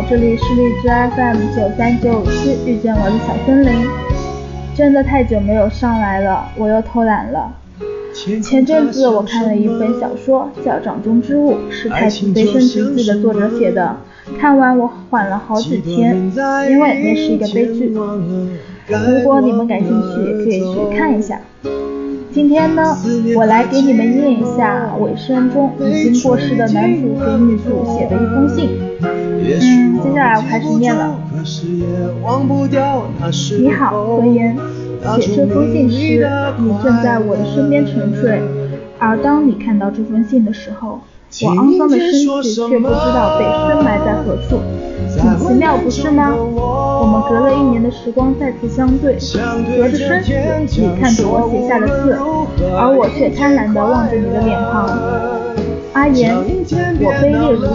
好，这里是荔枝 FM 九三九五七，遇见我的小森林。真的太久没有上来了，我又偷懒了。前阵子我看了一本小说，叫《掌中之物》，是《太子妃升职记》的作者写的。看完我缓了好几天，因为那是一个悲剧。如果你们感兴趣，也可以去看一下。今天呢，我来给你们念一下尾声中已经过世的男主给女主写的一封信。嗯，接下来我开始念了。你好，何言。写这封信时，你正在我的身边沉睡，而当你看到这封信的时候，我肮脏的身体却不知道被深埋在何处。很奇妙，不是吗？我们隔了一年的时光再次相对，隔着身体，你看着我写下的字，而我却贪婪地望着你的脸庞。阿言，我卑劣如昔，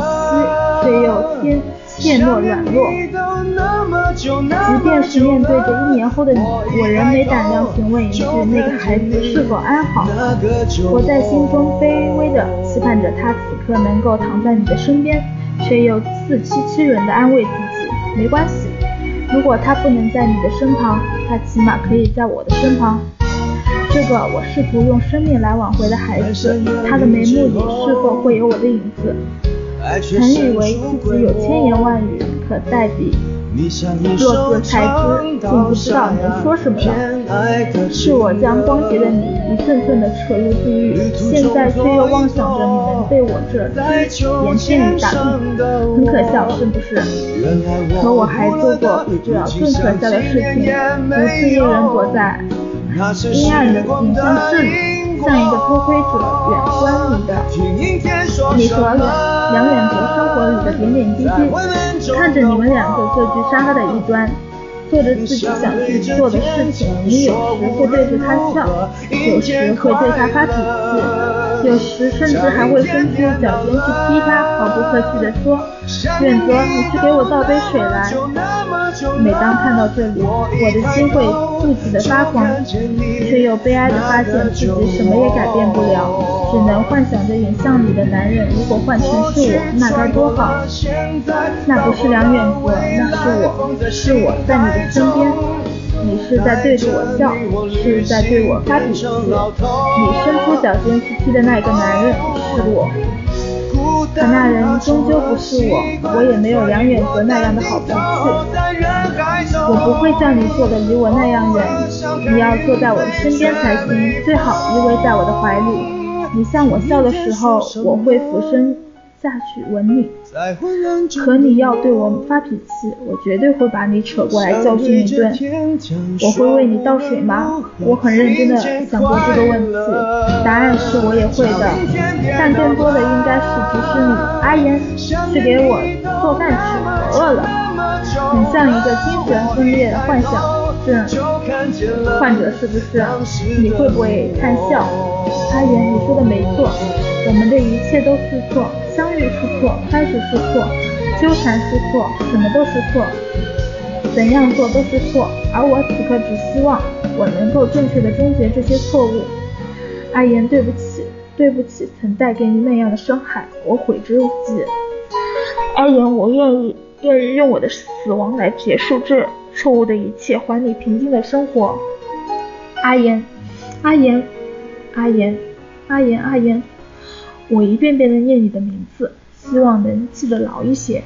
却又天怯懦软弱。即便是面对着一年后的你，我仍没胆量询问一句那个孩子是否安好。我在心中卑微地期盼着他此刻能够躺在你的身边。却又自欺欺人的安慰自己，没关系。如果他不能在你的身旁，他起码可以在我的身旁。这个我试图用生命来挽回的孩子，他的眉目里是否会有我的影子？曾以为自己有千言万语可代笔。若自才知，竟不知道能说什么了。是我将光洁的你一寸寸的扯入地狱，现在却又妄想着你能被我这言片语打动，很可笑，是不是？可我还做过比这更可笑的事情，独自一人躲在阴暗的隐身室里，像一个偷窥者远观你的你和梁远哲生活里的点点滴滴，看着你们两个坐居沙发的一端。做着自己想去做的事情，你有时会对着他笑，有时会对他发脾气，有时甚至还会伸出脚尖去踢他，毫不客气地说：“远泽，你去给我倒杯水来。”每当看到这里，我的心会妒忌的发狂，却又悲哀的发现自己什么也改变不了，只能幻想着影像里的男人如果换成是我，那该多好。那不是梁远泽，那是我，是我在你的身边，你是在对着我笑，是在对我发脾气。你伸出脚尖去踢的那个男人是我。可那人终究不是我，我也没有梁远泽那样的好脾气。我不会叫你坐的离我那样远，你要坐在我的身边才行，最好依偎在我的怀里。你向我笑的时候，我会俯身。下去吻你，可你要对我发脾气，我绝对会把你扯过来教训一顿。我会为你倒水吗？我很认真的想过这个问题，答案是我也会的，但更多的应该是提示你，阿言，去给我做饭吃，我饿了。很像一个精神分裂的幻想症患者，是不是？你会不会看笑？阿言，你说的没错，我们的一切都是错。相遇是错，开始是错，纠缠是错，什么都是错，怎样做都是错。而我此刻只希望我能够正确的终结这些错误。阿言，对不起，对不起，曾带给你那样的伤害，我悔之入极。阿言，我愿意，愿意用我的死亡来结束这错误的一切，还你平静的生活。阿言，阿言，阿言，阿言，阿言。我一遍遍地念你的名字，希望能记得牢一些，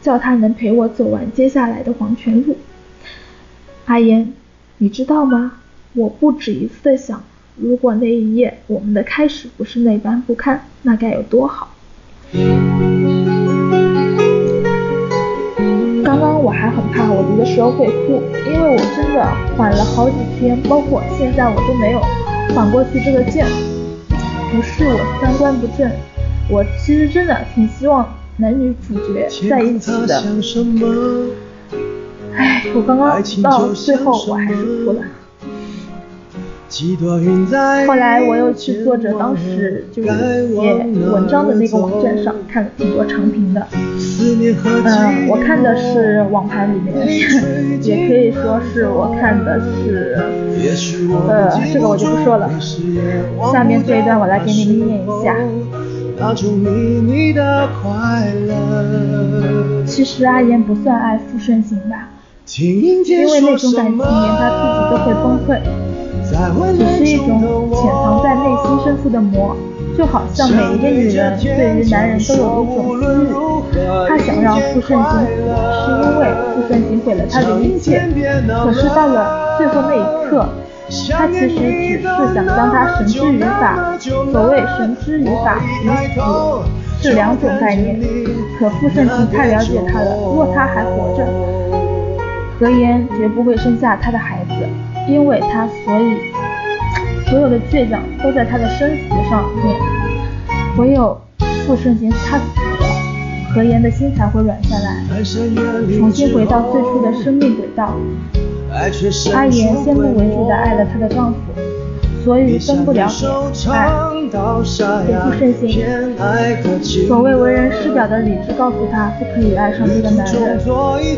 叫他能陪我走完接下来的黄泉路。阿言，你知道吗？我不止一次的想，如果那一夜我们的开始不是那般不堪，那该有多好。刚刚我还很怕我读的时候会哭，因为我真的缓了好几天，包括现在我都没有缓过去这个劲。不是我三观不正，我其实真的挺希望男女主角在一起的。唉，我刚刚到最后我还是哭了。后来我又去作者当时就是写文章的那个网站上看了挺多长评的，嗯，我看的是网盘里面，也可以说是我看的是，呃，这个我就不说了。下面这一段我来给你们念一下。其实阿言不算爱傅盛行吧，因为那种感情连他自己都会崩溃，只是一种潜藏在内心深处的魔。就好像每一个女人对于男人都有一种私欲，她想让傅盛景死，是因为傅盛景毁了她的一切。可是到了最后那一刻，她其实只是想将他绳之于法。所谓绳之于法与死是两种概念。可傅盛景太了解他了，若他还活着，何言绝不会生下他的孩子，因为他所以。所有的倔强都在他的生死上面，唯有傅盛行他死了，何言的心才会软下来，重新回到最初的生命轨道。阿言先入为主的爱了她的丈夫，所以分不了爱给傅盛行。所谓为人师表的理智告诉他不可以爱上这个男人，所以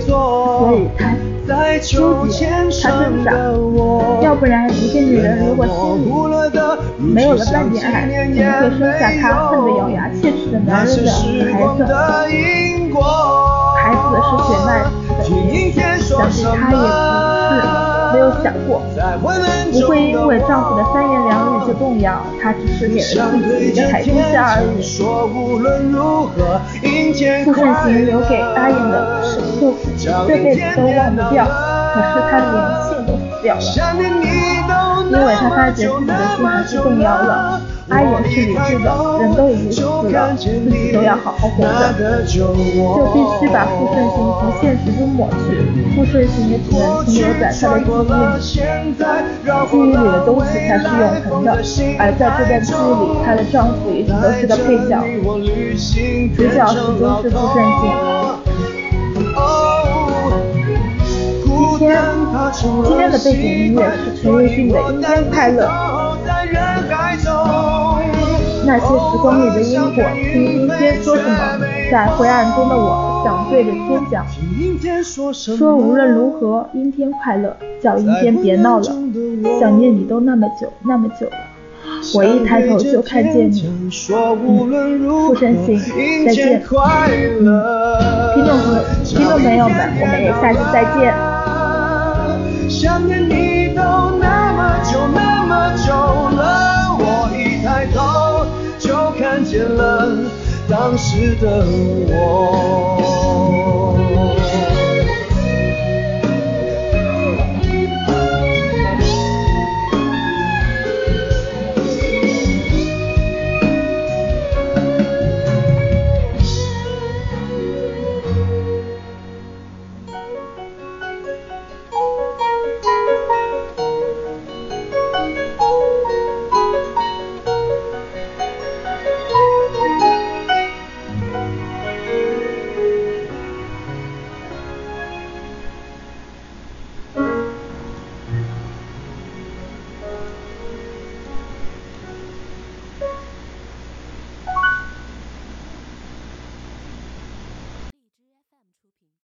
他。纠结，他挣扎，不然一个女人如果心里没有了半点爱，怎么会生下他恨得咬牙切齿的男人的孩子？孩子是血脉的，想必他也不是。没有想过，不会因为丈夫的三言两语就动摇，她只是给了自己一个台阶下而已。傅盛行留给阿燕的是就这辈子都忘不掉，可是他连信都死掉了，因为他发觉自己的心还是动摇了。阿言是理智的，人都已经死了，自己都要好好活着，就必须把傅顺行从现实中抹去。傅顺行也只能停留在他的记忆里，记忆里的东西才是永恒的。而在这段记忆里，她的丈夫一直都是个配角，主角始终是傅顺行。天，今天的背景音乐是陈奕迅的《阴天快乐》。那些时光里的烟火，听阴天说什么？在灰暗中的我想对着天讲，说无论如何，阴天快乐，叫阴天别闹了。想念你都那么久，那么久了，我一抬头就看见你。嗯傅盛行，再见。听众朋听众朋友们，我们也下期再见。想念你都那么久，那么久了，我一抬头就。看见了当时的我。